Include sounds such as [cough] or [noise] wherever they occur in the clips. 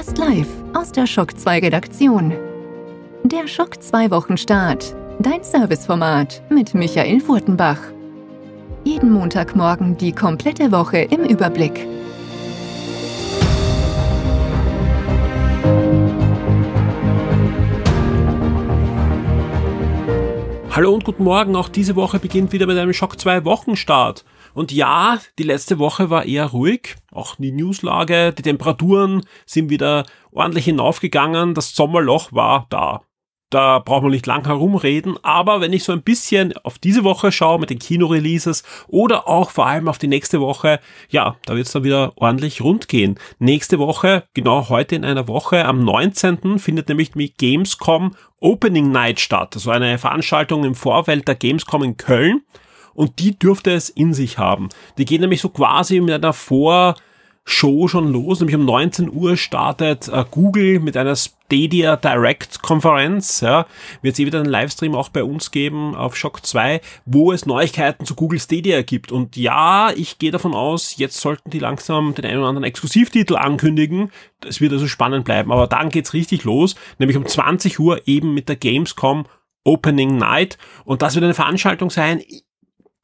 Fast live aus der Schock 2 Redaktion. Der Schock 2 Wochenstart. Dein Serviceformat mit Michael Furtenbach. Jeden Montagmorgen die komplette Woche im Überblick. Hallo und guten Morgen. Auch diese Woche beginnt wieder mit einem Schock 2 Wochenstart. Und ja, die letzte Woche war eher ruhig. Auch die Newslage, die Temperaturen sind wieder ordentlich hinaufgegangen. Das Sommerloch war da. Da braucht man nicht lang herumreden, aber wenn ich so ein bisschen auf diese Woche schaue mit den Kinoreleases oder auch vor allem auf die nächste Woche, ja, da wird es dann wieder ordentlich rund gehen. Nächste Woche, genau heute in einer Woche, am 19. findet nämlich die Gamescom Opening Night statt. Also eine Veranstaltung im Vorfeld der Gamescom in Köln und die dürfte es in sich haben. Die geht nämlich so quasi mit einer Vor- schon los, nämlich um 19 Uhr startet äh, Google mit einer Stadia Direct Konferenz, ja, wird es eh wieder einen Livestream auch bei uns geben auf Shock 2, wo es Neuigkeiten zu Google Stadia gibt. Und ja, ich gehe davon aus, jetzt sollten die langsam den einen oder anderen Exklusivtitel ankündigen. Es wird also spannend bleiben. Aber dann geht's richtig los, nämlich um 20 Uhr eben mit der Gamescom Opening Night. Und das wird eine Veranstaltung sein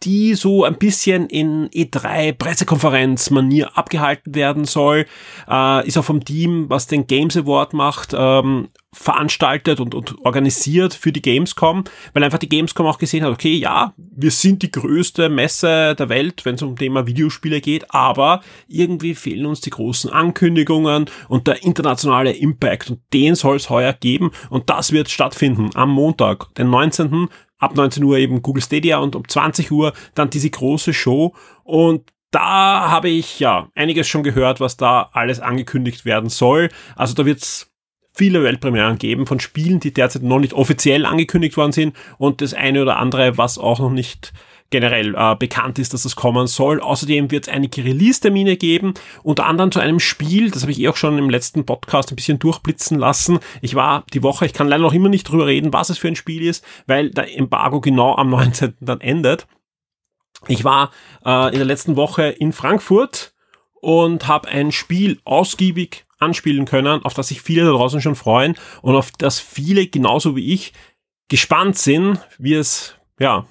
die so ein bisschen in E3 Pressekonferenz-Manier abgehalten werden soll, äh, ist auch vom Team, was den Games Award macht, ähm, veranstaltet und, und organisiert für die Gamescom, weil einfach die Gamescom auch gesehen hat, okay, ja, wir sind die größte Messe der Welt, wenn es um Thema Videospiele geht, aber irgendwie fehlen uns die großen Ankündigungen und der internationale Impact und den soll es heuer geben und das wird stattfinden am Montag, den 19 ab 19 Uhr eben Google Stadia und um 20 Uhr dann diese große Show und da habe ich ja einiges schon gehört, was da alles angekündigt werden soll. Also da wird's viele Weltpremieren geben von Spielen, die derzeit noch nicht offiziell angekündigt worden sind und das eine oder andere, was auch noch nicht generell äh, bekannt ist, dass das kommen soll. Außerdem wird es einige Release-Termine geben, unter anderem zu einem Spiel, das habe ich eh auch schon im letzten Podcast ein bisschen durchblitzen lassen. Ich war die Woche, ich kann leider noch immer nicht drüber reden, was es für ein Spiel ist, weil der Embargo genau am [laughs] 19. dann endet. Ich war äh, in der letzten Woche in Frankfurt und habe ein Spiel ausgiebig anspielen können, auf das sich viele da draußen schon freuen und auf das viele genauso wie ich gespannt sind, wie es ja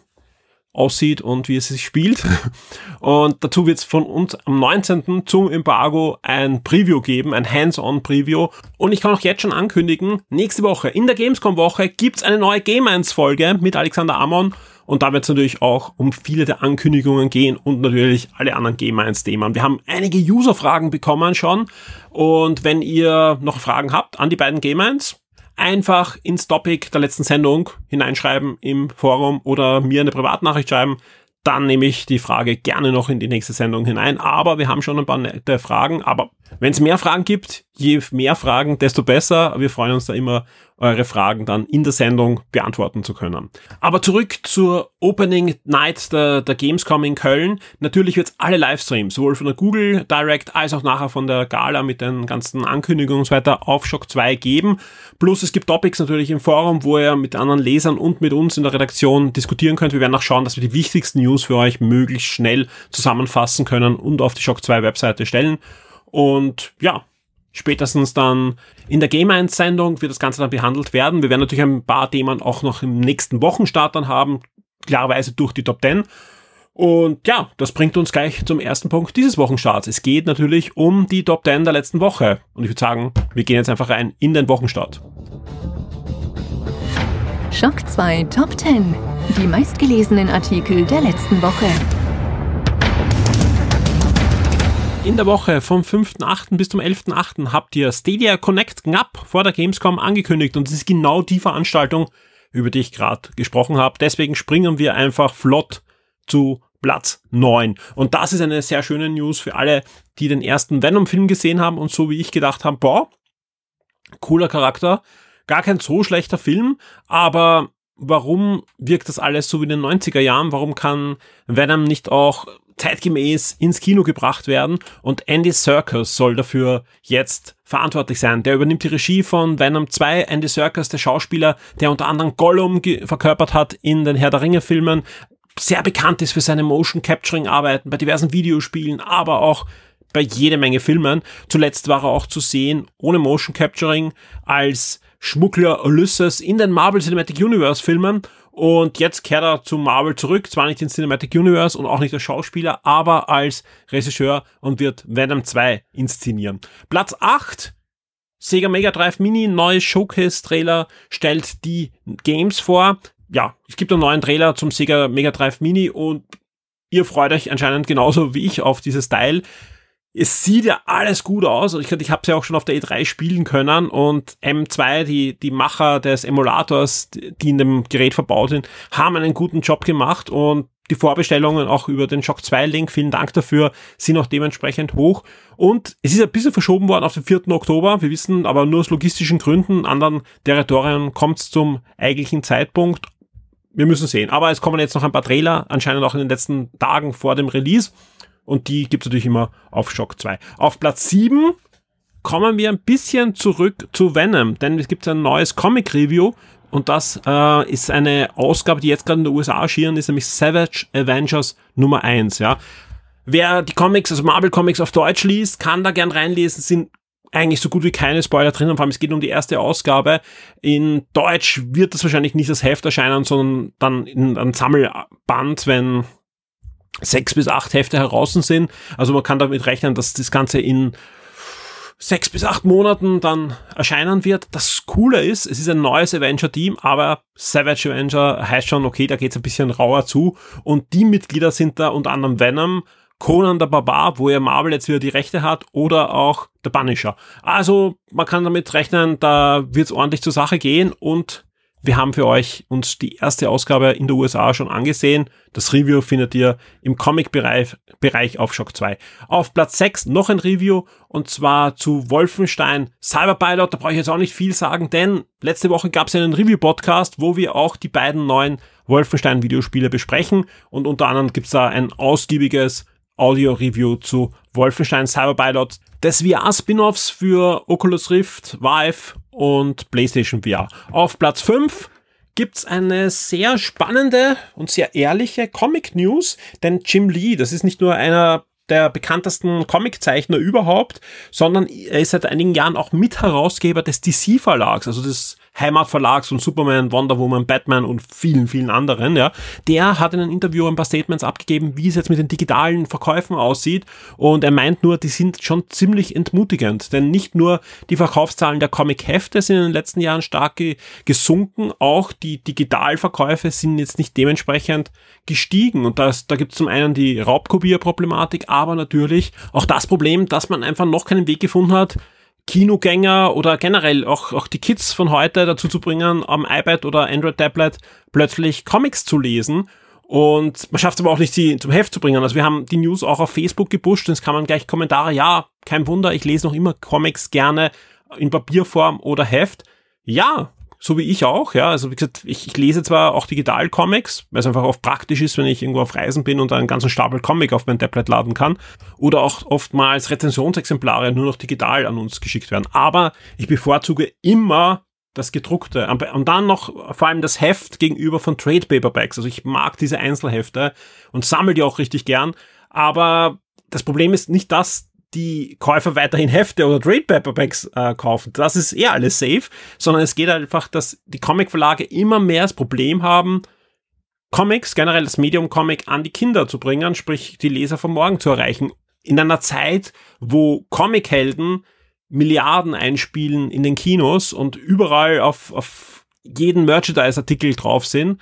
aussieht und wie es sich spielt. [laughs] Und dazu wird es von uns am 19. zum Embargo ein Preview geben, ein Hands-on-Preview. Und ich kann auch jetzt schon ankündigen, nächste Woche in der Gamescom-Woche gibt's eine neue Game 1-Folge mit Alexander Amon. Und da wird es natürlich auch um viele der Ankündigungen gehen und natürlich alle anderen Game 1-Themen. Wir haben einige User-Fragen bekommen schon. Und wenn ihr noch Fragen habt an die beiden Game 1, einfach ins Topic der letzten Sendung hineinschreiben im Forum oder mir eine Privatnachricht schreiben. Dann nehme ich die Frage gerne noch in die nächste Sendung hinein. Aber wir haben schon ein paar nette Fragen. Aber wenn es mehr Fragen gibt, je mehr Fragen, desto besser. Wir freuen uns da immer eure Fragen dann in der Sendung beantworten zu können. Aber zurück zur Opening Night der, der Gamescom in Köln. Natürlich wird es alle Livestreams, sowohl von der Google Direct als auch nachher von der Gala mit den ganzen Ankündigungen und so weiter auf Shock 2 geben. Plus es gibt Topics natürlich im Forum, wo ihr mit anderen Lesern und mit uns in der Redaktion diskutieren könnt. Wir werden auch schauen, dass wir die wichtigsten News für euch möglichst schnell zusammenfassen können und auf die Shock 2 Webseite stellen. Und ja, spätestens dann in der Game 1 Sendung wird das Ganze dann behandelt werden. Wir werden natürlich ein paar Themen auch noch im nächsten Wochenstart dann haben, klarerweise durch die Top 10. Und ja, das bringt uns gleich zum ersten Punkt dieses Wochenstarts. Es geht natürlich um die Top 10 der letzten Woche. Und ich würde sagen, wir gehen jetzt einfach rein in den Wochenstart. Schock 2 Top 10. Die meistgelesenen Artikel der letzten Woche. In der Woche vom 5.8. bis zum 11.8. habt ihr Stadia Connect knapp vor der Gamescom angekündigt und es ist genau die Veranstaltung, über die ich gerade gesprochen habe. Deswegen springen wir einfach flott zu Platz 9. Und das ist eine sehr schöne News für alle, die den ersten Venom-Film gesehen haben und so wie ich gedacht haben, boah, cooler Charakter, gar kein so schlechter Film, aber warum wirkt das alles so wie in den 90er Jahren? Warum kann Venom nicht auch zeitgemäß ins Kino gebracht werden und Andy Serkis soll dafür jetzt verantwortlich sein. Der übernimmt die Regie von Venom 2. Andy Serkis, der Schauspieler, der unter anderem Gollum verkörpert hat in den Herr der Ringe Filmen, sehr bekannt ist für seine Motion Capturing Arbeiten bei diversen Videospielen, aber auch bei jede Menge Filmen. Zuletzt war er auch zu sehen ohne Motion Capturing als Schmuggler Ulysses in den Marvel Cinematic Universe Filmen und jetzt kehrt er zu Marvel zurück, zwar nicht in Cinematic Universe und auch nicht als Schauspieler, aber als Regisseur und wird Venom 2 inszenieren. Platz 8 Sega Mega Drive Mini, neues Showcase-Trailer, stellt die Games vor. Ja, es gibt einen neuen Trailer zum Sega Mega Drive Mini und ihr freut euch anscheinend genauso wie ich auf dieses Teil. Es sieht ja alles gut aus. Ich, ich habe es ja auch schon auf der E3 spielen können und M2, die, die Macher des Emulators, die in dem Gerät verbaut sind, haben einen guten Job gemacht und die Vorbestellungen auch über den Shock 2 Link, vielen Dank dafür, sind auch dementsprechend hoch. Und es ist ein bisschen verschoben worden auf den 4. Oktober. Wir wissen aber nur aus logistischen Gründen, anderen Territorien kommt es zum eigentlichen Zeitpunkt. Wir müssen sehen. Aber es kommen jetzt noch ein paar Trailer, anscheinend auch in den letzten Tagen vor dem Release. Und die gibt es natürlich immer auf Shock 2. Auf Platz 7 kommen wir ein bisschen zurück zu Venom, denn es gibt ein neues Comic-Review und das äh, ist eine Ausgabe, die jetzt gerade in den USA erschienen ist, nämlich Savage Avengers Nummer 1, ja. Wer die Comics, also Marvel Comics auf Deutsch liest, kann da gern reinlesen, sind eigentlich so gut wie keine Spoiler drin, vor allem es geht um die erste Ausgabe. In Deutsch wird das wahrscheinlich nicht als Heft erscheinen, sondern dann in einem Sammelband, wenn sechs bis acht Hefte heraus sind. Also man kann damit rechnen, dass das Ganze in sechs bis acht Monaten dann erscheinen wird. Das Coole ist, es ist ein neues Avenger-Team, aber Savage Avenger heißt schon, okay, da geht's ein bisschen rauer zu. Und die Mitglieder sind da unter anderem Venom, Conan der Barbar, wo ja Marvel jetzt wieder die Rechte hat, oder auch der Punisher. Also man kann damit rechnen, da wird's ordentlich zur Sache gehen und wir haben für euch uns die erste Ausgabe in der USA schon angesehen. Das Review findet ihr im Comic-Bereich Bereich auf Shock 2. Auf Platz 6 noch ein Review und zwar zu Wolfenstein Cyberpilot. Da brauche ich jetzt auch nicht viel sagen, denn letzte Woche gab es einen Review-Podcast, wo wir auch die beiden neuen Wolfenstein-Videospiele besprechen und unter anderem gibt es da ein ausgiebiges Audio-Review zu Wolfenstein Cyberpilot des VR-Spin-Offs für Oculus Rift, Vive und PlayStation VR. Auf Platz 5 gibt's eine sehr spannende und sehr ehrliche Comic News, denn Jim Lee, das ist nicht nur einer der bekanntesten Comiczeichner überhaupt, sondern er ist seit einigen Jahren auch Mitherausgeber des DC Verlags, also des Heimatverlags von Superman, Wonder Woman, Batman und vielen, vielen anderen, ja. Der hat in einem Interview ein paar Statements abgegeben, wie es jetzt mit den digitalen Verkäufen aussieht. Und er meint nur, die sind schon ziemlich entmutigend, denn nicht nur die Verkaufszahlen der Comic-Hefte sind in den letzten Jahren stark gesunken, auch die Digitalverkäufe sind jetzt nicht dementsprechend gestiegen. Und das, da gibt es zum einen die Raubkopierproblematik, aber natürlich auch das Problem, dass man einfach noch keinen Weg gefunden hat, Kinogänger oder generell auch, auch die Kids von heute dazu zu bringen, am iPad oder Android-Tablet plötzlich Comics zu lesen. Und man schafft es aber auch nicht, sie zum Heft zu bringen. Also wir haben die News auch auf Facebook gepusht es kann man gleich Kommentare, ja, kein Wunder, ich lese noch immer Comics gerne in Papierform oder Heft. Ja, so wie ich auch, ja. Also wie gesagt, ich, ich lese zwar auch Digital-Comics, weil es einfach oft praktisch ist, wenn ich irgendwo auf Reisen bin und einen ganzen Stapel Comic auf mein Tablet laden kann. Oder auch oftmals Rezensionsexemplare nur noch digital an uns geschickt werden. Aber ich bevorzuge immer das gedruckte. Und dann noch vor allem das Heft gegenüber von Trade Paperbacks. Also ich mag diese Einzelhefte und sammle die auch richtig gern. Aber das Problem ist nicht das, die Käufer weiterhin Hefte oder Trade Paperbacks äh, kaufen. Das ist eher alles safe, sondern es geht einfach, dass die Comic-Verlage immer mehr das Problem haben, Comics, generell das Medium Comic an die Kinder zu bringen, sprich die Leser von morgen zu erreichen. In einer Zeit, wo Comic-Helden Milliarden einspielen in den Kinos und überall auf, auf jeden Merchandise-Artikel drauf sind,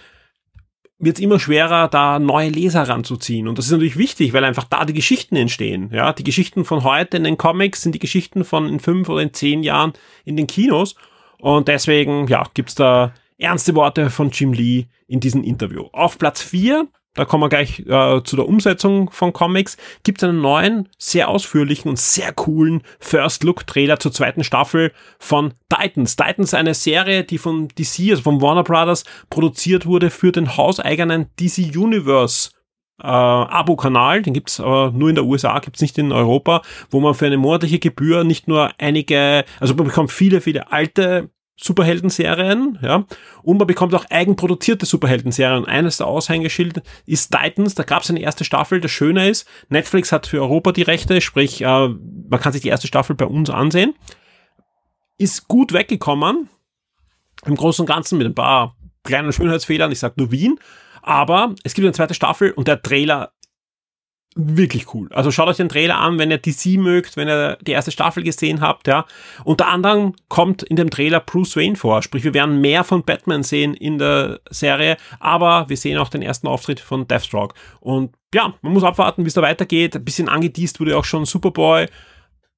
wird es immer schwerer, da neue Leser ranzuziehen. Und das ist natürlich wichtig, weil einfach da die Geschichten entstehen. Ja, die Geschichten von heute in den Comics sind die Geschichten von in fünf oder in zehn Jahren in den Kinos. Und deswegen, ja, gibt's da ernste Worte von Jim Lee in diesem Interview. Auf Platz vier da kommen wir gleich äh, zu der Umsetzung von Comics, gibt es einen neuen, sehr ausführlichen und sehr coolen First-Look-Trailer zur zweiten Staffel von Titans. Titans eine Serie, die von DC, also von Warner Brothers, produziert wurde für den hauseigenen DC Universe äh, Abo-Kanal, den gibt's aber nur in der USA, gibt's nicht in Europa, wo man für eine monatliche Gebühr nicht nur einige, also man bekommt viele, viele alte Superhelden-Serien, ja, und man bekommt auch eigenproduzierte Superhelden-Serien. Eines der Aushängeschilder ist Titans, da gab es eine erste Staffel. Das Schöne ist, Netflix hat für Europa die Rechte, sprich, äh, man kann sich die erste Staffel bei uns ansehen. Ist gut weggekommen, im Großen und Ganzen mit ein paar kleinen Schönheitsfehlern, ich sag nur Wien, aber es gibt eine zweite Staffel und der Trailer wirklich cool. Also schaut euch den Trailer an, wenn ihr DC mögt, wenn ihr die erste Staffel gesehen habt, ja. Unter anderem kommt in dem Trailer Bruce Wayne vor, sprich wir werden mehr von Batman sehen in der Serie, aber wir sehen auch den ersten Auftritt von Deathstroke. Und ja, man muss abwarten, wie es da weitergeht. Ein bisschen angeteased wurde auch schon Superboy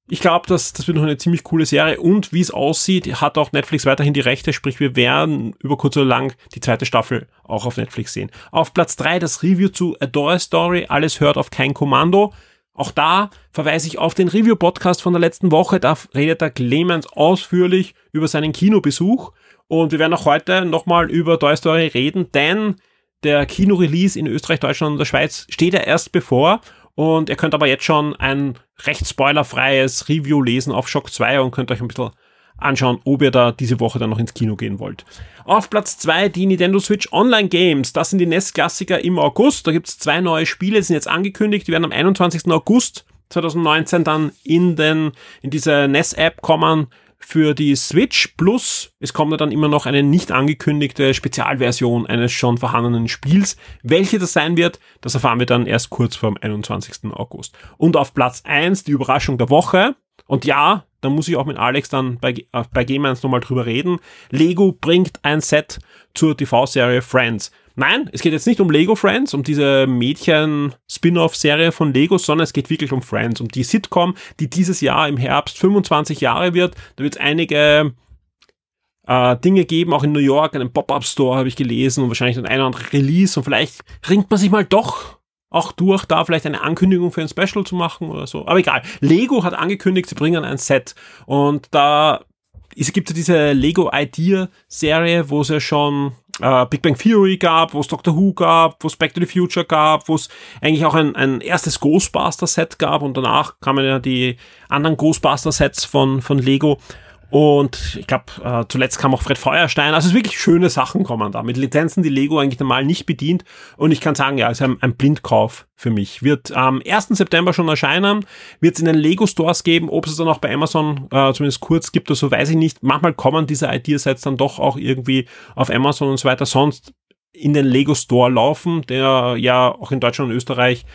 ich glaube, das, das wird noch eine ziemlich coole Serie und wie es aussieht, hat auch Netflix weiterhin die Rechte, sprich wir werden über kurz oder lang die zweite Staffel auch auf Netflix sehen. Auf Platz drei das Review zu Adore Story, alles hört auf kein Kommando. Auch da verweise ich auf den Review-Podcast von der letzten Woche, da redet der Clemens ausführlich über seinen Kinobesuch und wir werden auch heute nochmal über Toy Story reden, denn der Kino-Release in Österreich, Deutschland und der Schweiz steht ja erst bevor und ihr könnt aber jetzt schon ein recht spoilerfreies Review lesen auf Shock 2 und könnt euch ein bisschen anschauen, ob ihr da diese Woche dann noch ins Kino gehen wollt. Auf Platz 2 die Nintendo Switch Online Games. Das sind die NES-Klassiker im August. Da gibt's zwei neue Spiele, sind jetzt angekündigt. Die werden am 21. August 2019 dann in den, in diese NES-App kommen für die Switch Plus. Es kommt dann immer noch eine nicht angekündigte Spezialversion eines schon vorhandenen Spiels. Welche das sein wird, das erfahren wir dann erst kurz vor dem 21. August. Und auf Platz 1 die Überraschung der Woche. Und ja, da muss ich auch mit Alex dann bei, äh, bei Game 1 nochmal drüber reden. Lego bringt ein Set zur TV-Serie Friends. Nein, es geht jetzt nicht um Lego Friends, um diese Mädchen-Spin-off-Serie von Lego, sondern es geht wirklich um Friends, um die Sitcom, die dieses Jahr im Herbst 25 Jahre wird. Da wird es einige äh, Dinge geben, auch in New York, einen Pop-Up-Store habe ich gelesen und wahrscheinlich ein oder andere Release und vielleicht ringt man sich mal doch auch durch, da vielleicht eine Ankündigung für ein Special zu machen oder so. Aber egal. Lego hat angekündigt, sie bringen ein Set und da es gibt ja diese Lego Idea Serie, wo es ja schon äh, Big Bang Theory gab, wo es Doctor Who gab, wo es Back to the Future gab, wo es eigentlich auch ein, ein erstes Ghostbuster Set gab und danach kamen ja die anderen Ghostbuster Sets von, von Lego. Und ich glaube, äh, zuletzt kam auch Fred Feuerstein. Also es wirklich schöne Sachen kommen da mit Lizenzen, die Lego eigentlich normal nicht bedient. Und ich kann sagen, ja, es ist ein, ein Blindkauf für mich. Wird am 1. September schon erscheinen, wird es in den Lego Stores geben. Ob es dann auch bei Amazon äh, zumindest kurz gibt oder so, weiß ich nicht. Manchmal kommen diese Ideasets dann doch auch irgendwie auf Amazon und so weiter. Sonst in den Lego Store laufen, der ja auch in Deutschland und Österreich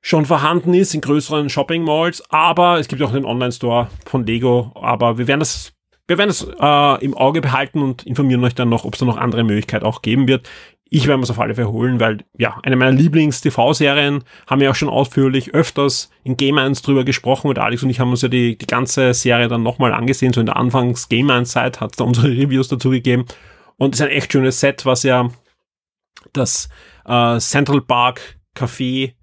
schon vorhanden ist in größeren Shopping Malls, aber es gibt auch den Online-Store von Lego, aber wir werden das wir werden es äh, im Auge behalten und informieren euch dann noch, ob es da noch andere Möglichkeiten auch geben wird. Ich werde es auf alle Fälle holen, weil ja, eine meiner Lieblings-TV-Serien haben wir auch schon ausführlich öfters in Game 1 drüber gesprochen und Alex und ich haben uns ja die, die ganze Serie dann nochmal angesehen, so in der Anfangs Game 1 Zeit hat es da unsere Reviews dazu gegeben und es ist ein echt schönes Set, was ja das äh, Central Park Café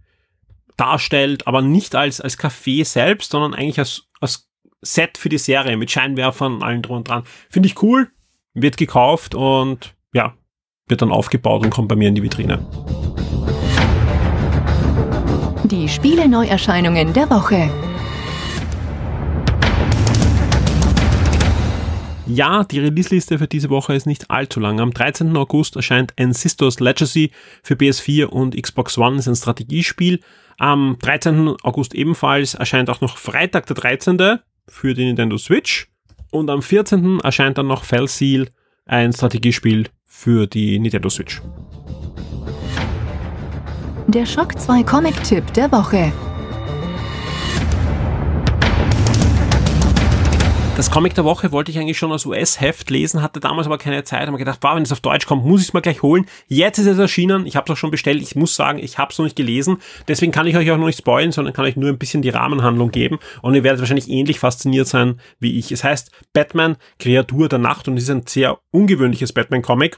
darstellt, aber nicht als, als Café selbst, sondern eigentlich als, als Set für die Serie mit Scheinwerfern und allem drum und dran. Finde ich cool, wird gekauft und ja, wird dann aufgebaut und kommt bei mir in die Vitrine. Die Spiele-Neuerscheinungen der Woche. Ja, die Release-Liste für diese Woche ist nicht allzu lang. Am 13. August erscheint Ancestors Legacy für PS4 und Xbox One. Das ist ein Strategiespiel. Am 13. August ebenfalls erscheint auch noch Freitag der 13. für die Nintendo Switch. Und am 14. erscheint dann noch Fell Seal, ein Strategiespiel für die Nintendo Switch. Der Shock 2 Comic-Tipp der Woche. Das Comic der Woche wollte ich eigentlich schon als US-Heft lesen, hatte damals aber keine Zeit. Habe gedacht, wow, wenn es auf Deutsch kommt, muss ich es mal gleich holen. Jetzt ist es erschienen. Ich habe es auch schon bestellt. Ich muss sagen, ich habe es noch nicht gelesen. Deswegen kann ich euch auch noch nicht spoilen, sondern kann euch nur ein bisschen die Rahmenhandlung geben. Und ihr werdet wahrscheinlich ähnlich fasziniert sein wie ich. Es heißt Batman, Kreatur der Nacht und ist ein sehr ungewöhnliches Batman-Comic.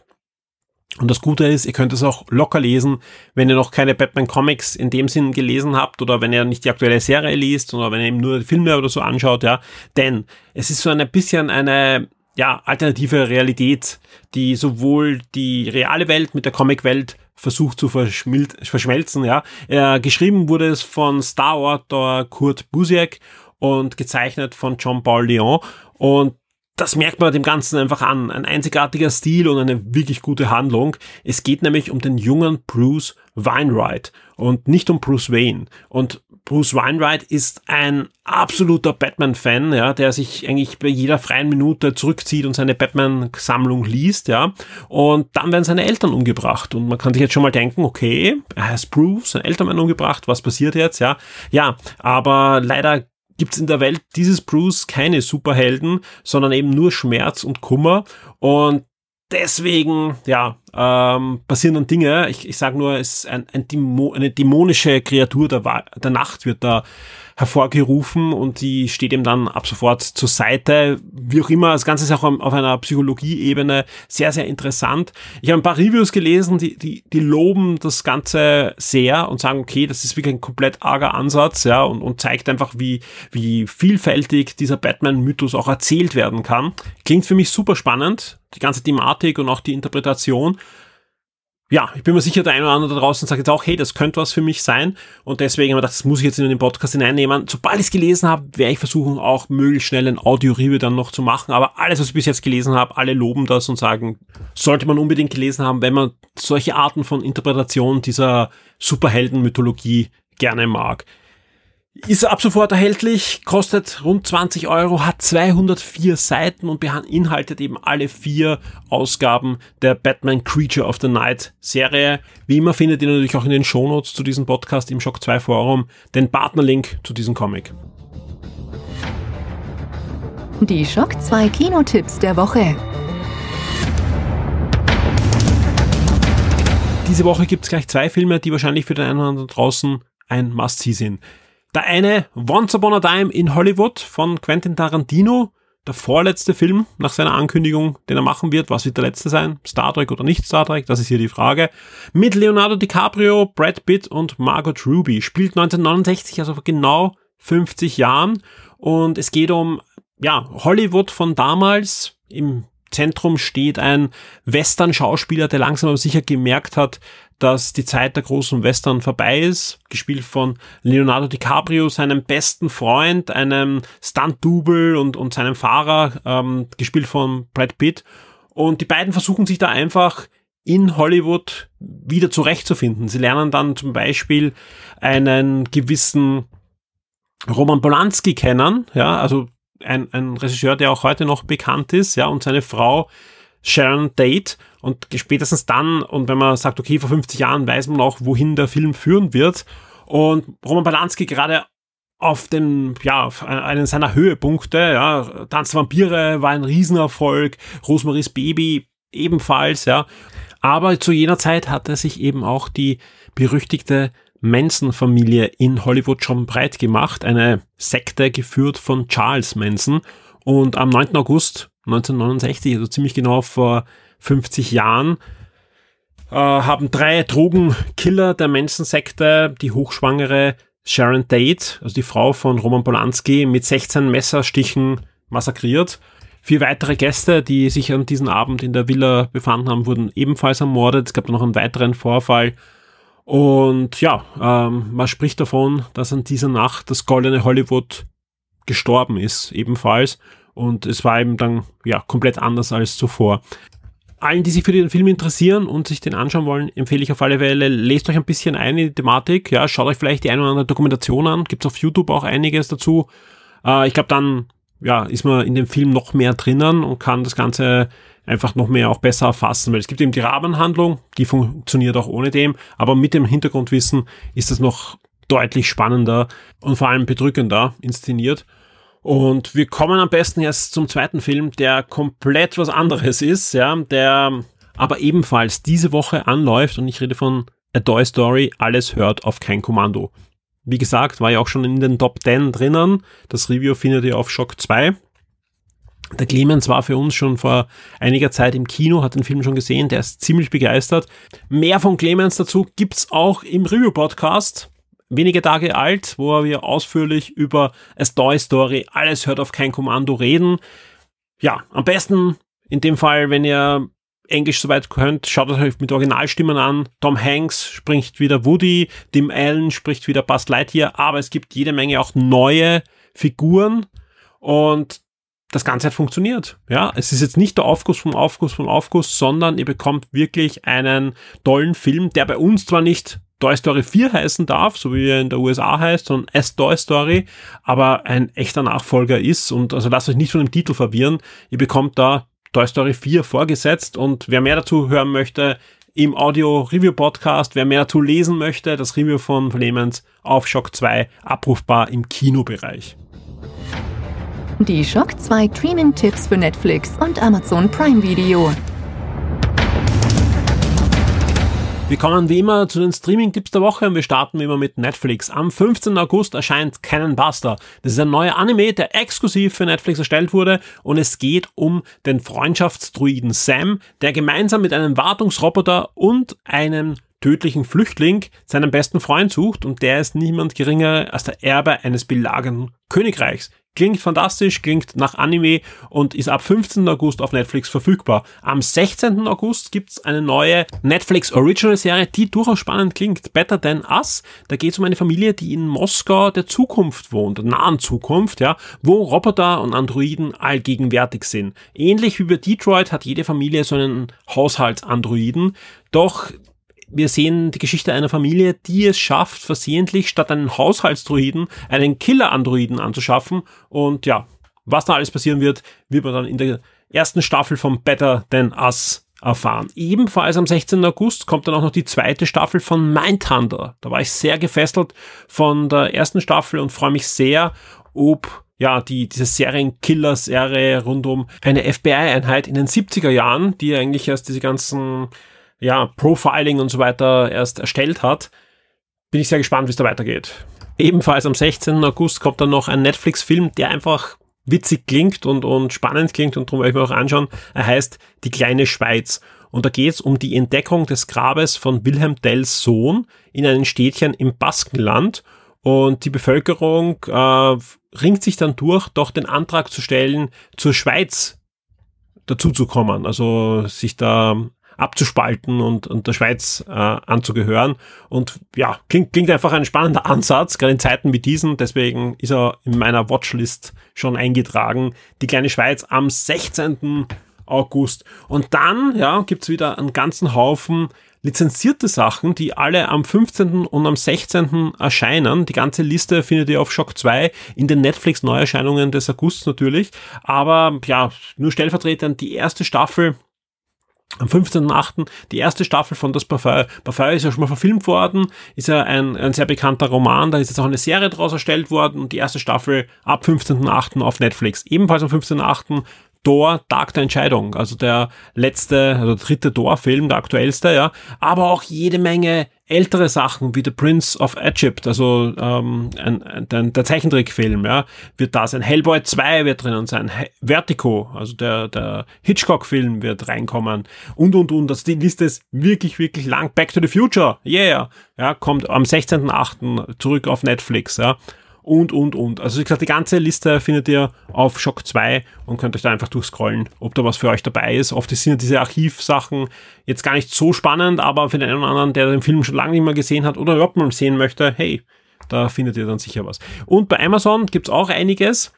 Und das Gute ist, ihr könnt es auch locker lesen, wenn ihr noch keine Batman Comics in dem Sinn gelesen habt oder wenn ihr nicht die aktuelle Serie liest oder wenn ihr eben nur Filme oder so anschaut, ja. Denn es ist so ein bisschen eine, ja, alternative Realität, die sowohl die reale Welt mit der Comic-Welt versucht zu verschmelzen, ja. Äh, geschrieben wurde es von Star-Autor Kurt Busiek und gezeichnet von John Paul Leon und das merkt man dem Ganzen einfach an. Ein einzigartiger Stil und eine wirklich gute Handlung. Es geht nämlich um den jungen Bruce Weinwright und nicht um Bruce Wayne. Und Bruce Weinwright ist ein absoluter Batman-Fan, ja, der sich eigentlich bei jeder freien Minute zurückzieht und seine Batman-Sammlung liest, ja. Und dann werden seine Eltern umgebracht. Und man kann sich jetzt schon mal denken, okay, er heißt Bruce, seine Eltern werden umgebracht, was passiert jetzt, ja? Ja, aber leider gibt es in der Welt dieses Bruce keine Superhelden, sondern eben nur Schmerz und Kummer. Und deswegen, ja, ähm, passieren dann Dinge. Ich, ich sage nur, es ist ein, ein Dämo, eine dämonische Kreatur der, der Nacht wird da hervorgerufen und die steht ihm dann ab sofort zur Seite. Wie auch immer, das Ganze ist auch auf einer Psychologieebene sehr, sehr interessant. Ich habe ein paar Reviews gelesen, die, die, die loben das Ganze sehr und sagen, okay, das ist wirklich ein komplett arger Ansatz, ja, und, und zeigt einfach, wie, wie vielfältig dieser Batman-Mythos auch erzählt werden kann. Klingt für mich super spannend, die ganze Thematik und auch die Interpretation ja, ich bin mir sicher, der eine oder andere da draußen sagt jetzt auch, hey, das könnte was für mich sein. Und deswegen habe ich gedacht, das muss ich jetzt in den Podcast hineinnehmen. Sobald ich es gelesen habe, werde ich versuchen, auch möglichst schnell ein Audio-Review dann noch zu machen. Aber alles, was ich bis jetzt gelesen habe, alle loben das und sagen, sollte man unbedingt gelesen haben, wenn man solche Arten von Interpretation dieser Superhelden-Mythologie gerne mag. Ist ab sofort erhältlich, kostet rund 20 Euro, hat 204 Seiten und beinhaltet eben alle vier Ausgaben der Batman Creature of the Night Serie. Wie immer findet ihr natürlich auch in den Shownotes zu diesem Podcast im Shock 2 Forum den Partnerlink zu diesem Comic. Die Shock 2 Kinotipps der Woche. Diese Woche gibt es gleich zwei Filme, die wahrscheinlich für den einen oder anderen draußen ein Must-See sind. Der eine Once Upon a Time in Hollywood von Quentin Tarantino, der vorletzte Film nach seiner Ankündigung, den er machen wird. Was wird der letzte sein? Star Trek oder nicht Star Trek? Das ist hier die Frage. Mit Leonardo DiCaprio, Brad Pitt und Margot Ruby. Spielt 1969, also vor genau 50 Jahren. Und es geht um, ja, Hollywood von damals. Im Zentrum steht ein Western-Schauspieler, der langsam aber sicher gemerkt hat, dass die Zeit der großen Western vorbei ist, gespielt von Leonardo DiCaprio, seinem besten Freund, einem Stunt-Double und, und seinem Fahrer, ähm, gespielt von Brad Pitt. Und die beiden versuchen sich da einfach in Hollywood wieder zurechtzufinden. Sie lernen dann zum Beispiel einen gewissen Roman Polanski kennen, ja, also ein, ein Regisseur, der auch heute noch bekannt ist, ja, und seine Frau Sharon Tate und spätestens dann, und wenn man sagt, okay, vor 50 Jahren weiß man auch, wohin der Film führen wird. Und Roman Polanski gerade auf dem, ja, auf einen seiner Höhepunkte, ja, Tanz Vampire war ein Riesenerfolg, Rosemaries Baby ebenfalls, ja. Aber zu jener Zeit hat er sich eben auch die berüchtigte Manson-Familie in Hollywood schon breit gemacht, eine Sekte geführt von Charles Manson. Und am 9. August 1969, also ziemlich genau vor 50 Jahren, äh, haben drei Drogenkiller der Menschensekte die hochschwangere Sharon Tate, also die Frau von Roman Polanski, mit 16 Messerstichen massakriert. Vier weitere Gäste, die sich an diesem Abend in der Villa befanden haben, wurden ebenfalls ermordet. Es gab noch einen weiteren Vorfall. Und ja, ähm, man spricht davon, dass an dieser Nacht das goldene Hollywood gestorben ist, ebenfalls. Und es war eben dann ja komplett anders als zuvor. Allen, die sich für den Film interessieren und sich den anschauen wollen, empfehle ich auf alle Fälle, lest euch ein bisschen ein in die Thematik, ja, schaut euch vielleicht die eine oder andere Dokumentation an, gibt's auf YouTube auch einiges dazu. Äh, ich glaube, dann ja, ist man in dem Film noch mehr drinnen und kann das Ganze einfach noch mehr auch besser erfassen, weil es gibt eben die Rahmenhandlung, die funktioniert auch ohne dem, aber mit dem Hintergrundwissen ist das noch deutlich spannender und vor allem bedrückender inszeniert. Und wir kommen am besten jetzt zum zweiten Film, der komplett was anderes ist, ja, der aber ebenfalls diese Woche anläuft und ich rede von A Toy Story, alles hört auf kein Kommando. Wie gesagt, war ja auch schon in den Top 10 drinnen. Das Review findet ihr auf Shock 2. Der Clemens war für uns schon vor einiger Zeit im Kino, hat den Film schon gesehen, der ist ziemlich begeistert. Mehr von Clemens dazu gibt's auch im Review-Podcast wenige Tage alt, wo wir ausführlich über A Toy Story, alles hört auf kein Kommando reden. Ja, am besten in dem Fall, wenn ihr Englisch soweit könnt, schaut euch mit Originalstimmen an. Tom Hanks spricht wieder Woody, Tim Allen spricht wieder Buzz Lightyear, aber es gibt jede Menge auch neue Figuren und das Ganze hat funktioniert. Ja, es ist jetzt nicht der Aufguss vom Aufguss vom Aufguss, sondern ihr bekommt wirklich einen tollen Film, der bei uns zwar nicht Toy Story 4 heißen darf, so wie er in der USA heißt, sondern S Toy Story, aber ein echter Nachfolger ist und also lasst euch nicht von dem Titel verwirren. Ihr bekommt da Toy Story 4 vorgesetzt und wer mehr dazu hören möchte, im Audio Review Podcast, wer mehr dazu lesen möchte, das Review von Clemens auf Shock 2 abrufbar im Kinobereich. Die Shock 2 Streaming-Tipps für Netflix und Amazon Prime Video. Wir kommen wie immer zu den Streaming-Tipps der Woche und wir starten wie immer mit Netflix. Am 15. August erscheint Cannon Buster. Das ist ein neuer Anime, der exklusiv für Netflix erstellt wurde und es geht um den Freundschaftsdruiden Sam, der gemeinsam mit einem Wartungsroboter und einem tödlichen Flüchtling seinen besten Freund sucht und der ist niemand geringer als der Erbe eines belagerten Königreichs. Klingt fantastisch, klingt nach Anime und ist ab 15. August auf Netflix verfügbar. Am 16. August gibt's eine neue Netflix Original Serie, die durchaus spannend klingt. Better Than Us. Da geht es um eine Familie, die in Moskau der Zukunft wohnt, der nahen Zukunft, ja, wo Roboter und Androiden allgegenwärtig sind. Ähnlich wie bei Detroit hat jede Familie so einen Haushaltsandroiden. Doch wir sehen die Geschichte einer Familie, die es schafft, versehentlich statt einen Haushaltsdruiden einen Killer-Androiden anzuschaffen. Und ja, was da alles passieren wird, wird man dann in der ersten Staffel von Better Than Us erfahren. Ebenfalls am 16. August kommt dann auch noch die zweite Staffel von Mindhunter. Da war ich sehr gefesselt von der ersten Staffel und freue mich sehr, ob ja, die, diese Serienkiller-Serie rund um eine FBI-Einheit in den 70er Jahren, die eigentlich erst diese ganzen ja, Profiling und so weiter erst erstellt hat. Bin ich sehr gespannt, wie es da weitergeht. Ebenfalls am 16. August kommt dann noch ein Netflix-Film, der einfach witzig klingt und, und spannend klingt und darum werde ich mir auch anschauen. Er heißt Die kleine Schweiz. Und da geht es um die Entdeckung des Grabes von Wilhelm Tells Sohn in einem Städtchen im Baskenland. Und die Bevölkerung äh, ringt sich dann durch, doch den Antrag zu stellen, zur Schweiz dazuzukommen. Also sich da abzuspalten und, und der Schweiz äh, anzugehören. Und ja, klingt, klingt einfach ein spannender Ansatz, gerade in Zeiten wie diesen. Deswegen ist er in meiner Watchlist schon eingetragen. Die kleine Schweiz am 16. August. Und dann, ja, gibt's wieder einen ganzen Haufen lizenzierte Sachen, die alle am 15. und am 16. erscheinen. Die ganze Liste findet ihr auf Shock 2 in den Netflix-Neuerscheinungen des Augusts natürlich. Aber ja, nur stellvertretend die erste Staffel am 15.8. die erste Staffel von Das Parfum. Parfum ist ja schon mal verfilmt worden, ist ja ein, ein sehr bekannter Roman, da ist jetzt auch eine Serie draus erstellt worden und die erste Staffel ab 15.8. auf Netflix. Ebenfalls am 15.8. Thor, Tag der Entscheidung, also der letzte, also dritte Thor-Film, der aktuellste, ja, aber auch jede Menge ältere Sachen wie The Prince of Egypt, also ähm, ein, ein, der Zeichentrickfilm, ja, wird da sein. Hellboy 2 wird drinnen sein. Vertigo, also der, der Hitchcock-Film wird reinkommen und und und. Also die Liste ist wirklich, wirklich lang. Back to the Future, yeah, ja, kommt am 16.8. zurück auf Netflix, ja und, und, und. Also wie gesagt, die ganze Liste findet ihr auf Shock 2 und könnt euch da einfach durchscrollen, ob da was für euch dabei ist. Oft sind ja diese Archivsachen jetzt gar nicht so spannend, aber für den einen oder anderen, der den Film schon lange nicht mehr gesehen hat oder überhaupt mal sehen möchte, hey, da findet ihr dann sicher was. Und bei Amazon gibt's auch einiges.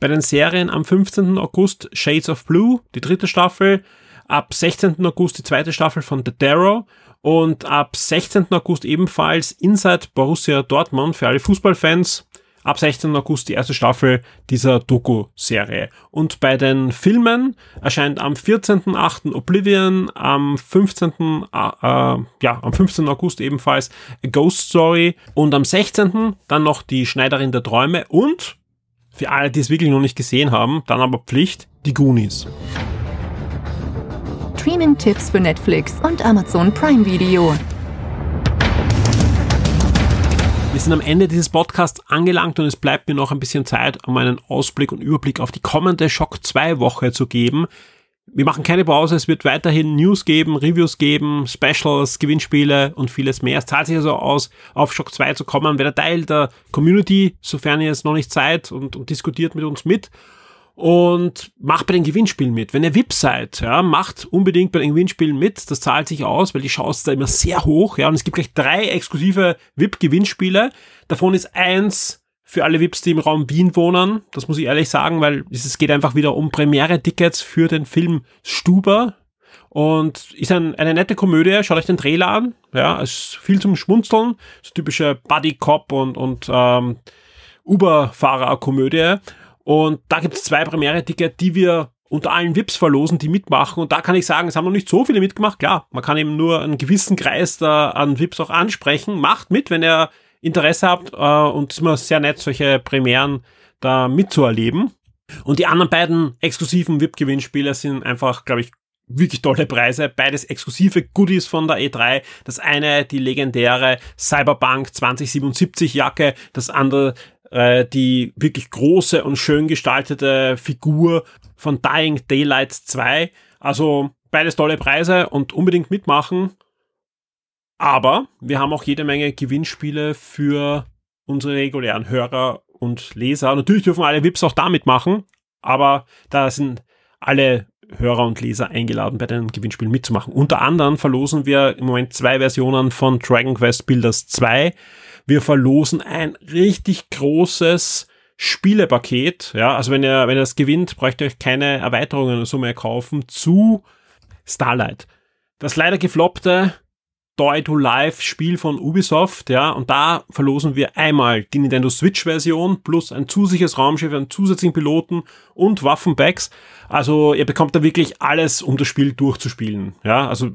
Bei den Serien am 15. August Shades of Blue, die dritte Staffel. Ab 16. August die zweite Staffel von The Darrow und ab 16. August ebenfalls Inside Borussia Dortmund für alle Fußballfans ab 16. August die erste Staffel dieser Doku-Serie. Und bei den Filmen erscheint am 14.8. Oblivion, am 15. Äh, äh, ja, am 15. August ebenfalls A Ghost Story und am 16. dann noch die Schneiderin der Träume und für alle, die es wirklich noch nicht gesehen haben, dann aber Pflicht, die Goonies. Streaming-Tipps für Netflix und Amazon Prime Video. Wir sind am Ende dieses Podcasts angelangt und es bleibt mir noch ein bisschen Zeit, um einen Ausblick und Überblick auf die kommende Shock 2 Woche zu geben. Wir machen keine Pause, es wird weiterhin News geben, Reviews geben, Specials, Gewinnspiele und vieles mehr. Es zahlt sich also aus, auf Shock 2 zu kommen. Werdet Teil der Community, sofern ihr es noch nicht seid und, und diskutiert mit uns mit und macht bei den Gewinnspielen mit. Wenn ihr VIP seid, ja, macht unbedingt bei den Gewinnspielen mit. Das zahlt sich aus, weil die Chance da immer sehr hoch, ja, und es gibt gleich drei exklusive VIP-Gewinnspiele. Davon ist eins für alle VIPs, die im Raum Wien wohnen. Das muss ich ehrlich sagen, weil es geht einfach wieder um Premiere-Tickets für den Film Stuber. Und ist ein, eine nette Komödie. Schaut euch den Trailer an. Ja, es ist viel zum Schmunzeln. So typische Buddy-Cop und, und ähm, Uber-Fahrer-Komödie. Und da gibt es zwei Premiere-Tickets, die wir unter allen VIPs verlosen, die mitmachen. Und da kann ich sagen, es haben noch nicht so viele mitgemacht. Klar, man kann eben nur einen gewissen Kreis da an VIPs auch ansprechen. Macht mit, wenn ihr Interesse habt. Äh, und es ist immer sehr nett, solche Premieren da mitzuerleben. Und die anderen beiden exklusiven VIP-Gewinnspiele sind einfach, glaube ich, wirklich tolle Preise. Beides exklusive Goodies von der E3. Das eine die legendäre Cyberpunk 2077 Jacke, das andere äh, die wirklich große und schön gestaltete Figur von Dying Daylight 2. Also beides tolle Preise und unbedingt mitmachen. Aber wir haben auch jede Menge Gewinnspiele für unsere regulären Hörer und Leser. Natürlich dürfen alle VIPs auch damit machen, aber da sind alle Hörer und Leser eingeladen, bei den Gewinnspielen mitzumachen. Unter anderem verlosen wir im Moment zwei Versionen von Dragon Quest Builders 2. Wir verlosen ein richtig großes Spielepaket. Ja, also wenn ihr, wenn ihr das gewinnt, bräucht ihr euch keine Erweiterungen oder so mehr kaufen zu Starlight. Das leider gefloppte Toy to Life Spiel von Ubisoft, ja, und da verlosen wir einmal die Nintendo Switch Version plus ein zusätzliches Raumschiff, einen zusätzlichen Piloten und Waffenpacks. Also ihr bekommt da wirklich alles, um das Spiel durchzuspielen, ja, also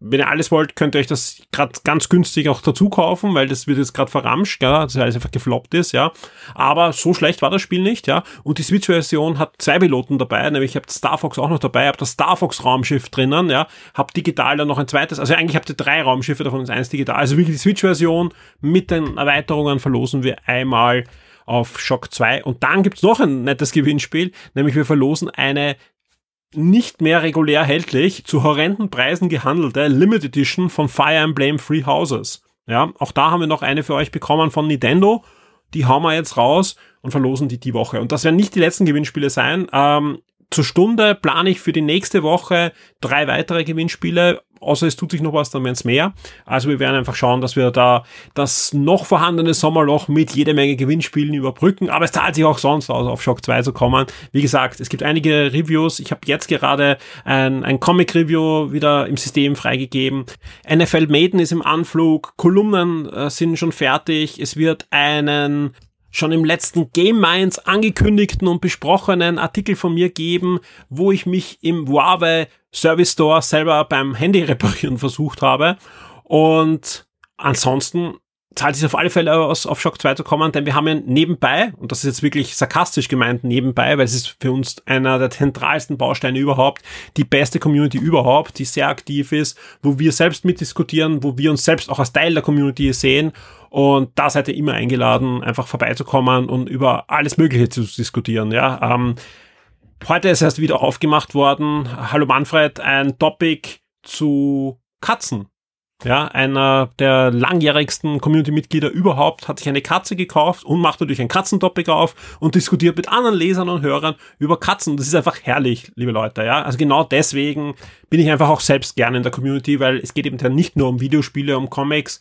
wenn ihr alles wollt, könnt ihr euch das gerade ganz günstig auch dazu kaufen, weil das wird jetzt gerade verramscht, ja, das heißt einfach gefloppt ist, ja. Aber so schlecht war das Spiel nicht, ja. Und die Switch-Version hat zwei Piloten dabei, nämlich ihr habt Star Fox auch noch dabei, habt das Star Fox-Raumschiff drinnen, ja, habt digital dann noch ein zweites, also eigentlich habt ihr drei Raumschiffe, davon ist eins digital. Also wirklich die Switch-Version mit den Erweiterungen verlosen wir einmal auf Shock 2. Und dann gibt's noch ein nettes Gewinnspiel, nämlich wir verlosen eine nicht mehr regulär erhältlich, zu horrenden Preisen gehandelte Limited Edition von Fire Emblem Free Houses. Ja, auch da haben wir noch eine für euch bekommen von Nintendo. Die hauen wir jetzt raus und verlosen die die Woche. Und das werden nicht die letzten Gewinnspiele sein. Ähm, zur Stunde plane ich für die nächste Woche drei weitere Gewinnspiele außer es tut sich noch was, dann werden es mehr. Also wir werden einfach schauen, dass wir da das noch vorhandene Sommerloch mit jede Menge Gewinnspielen überbrücken. Aber es zahlt sich auch sonst aus, auf Shock 2 zu kommen. Wie gesagt, es gibt einige Reviews. Ich habe jetzt gerade ein, ein Comic-Review wieder im System freigegeben. NFL Maiden ist im Anflug. Kolumnen äh, sind schon fertig. Es wird einen schon im letzten Game Minds angekündigten und besprochenen Artikel von mir geben, wo ich mich im Huawei Service Store selber beim Handy reparieren versucht habe. Und ansonsten zahlt sich auf alle Fälle aus, auf Shock 2 zu kommen, denn wir haben ja nebenbei, und das ist jetzt wirklich sarkastisch gemeint nebenbei, weil es ist für uns einer der zentralsten Bausteine überhaupt, die beste Community überhaupt, die sehr aktiv ist, wo wir selbst mitdiskutieren, wo wir uns selbst auch als Teil der Community sehen und da seid ihr immer eingeladen, einfach vorbeizukommen und über alles Mögliche zu diskutieren. Ja, ähm, heute ist erst wieder aufgemacht worden. Hallo Manfred, ein Topic zu Katzen. Ja, einer der langjährigsten Community-Mitglieder überhaupt hat sich eine Katze gekauft und macht natürlich ein Katzentopic auf und diskutiert mit anderen Lesern und Hörern über Katzen. Das ist einfach herrlich, liebe Leute, ja. Also genau deswegen bin ich einfach auch selbst gerne in der Community, weil es geht eben nicht nur um Videospiele, um Comics,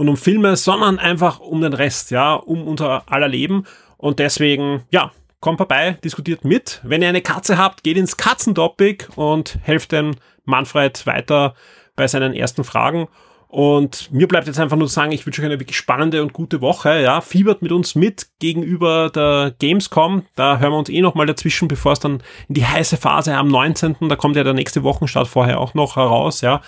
und um Filme, sondern einfach um den Rest, ja, um unser aller Leben. Und deswegen, ja, kommt vorbei, diskutiert mit. Wenn ihr eine Katze habt, geht ins Katzentopic und helft dem Manfred weiter bei seinen ersten Fragen. Und mir bleibt jetzt einfach nur zu sagen, ich wünsche euch eine wirklich spannende und gute Woche. Ja, fiebert mit uns mit gegenüber der Gamescom. Da hören wir uns eh nochmal dazwischen, bevor es dann in die heiße Phase am 19. Da kommt ja der nächste Wochenstart vorher auch noch heraus. Ja,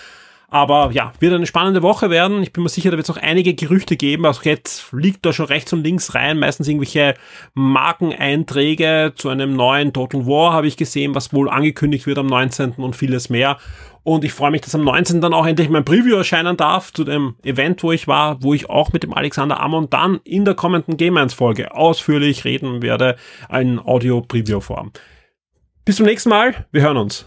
aber ja, wird eine spannende Woche werden. Ich bin mir sicher, da wird es noch einige Gerüchte geben. Also jetzt liegt da schon rechts und links rein, meistens irgendwelche Markeneinträge zu einem neuen Total War habe ich gesehen, was wohl angekündigt wird am 19. und vieles mehr. Und ich freue mich, dass am 19. dann auch endlich mein Preview erscheinen darf zu dem Event, wo ich war, wo ich auch mit dem Alexander Amon dann in der kommenden Game 1 Folge ausführlich reden werde, ein Audio-Preview-Form. Bis zum nächsten Mal. Wir hören uns.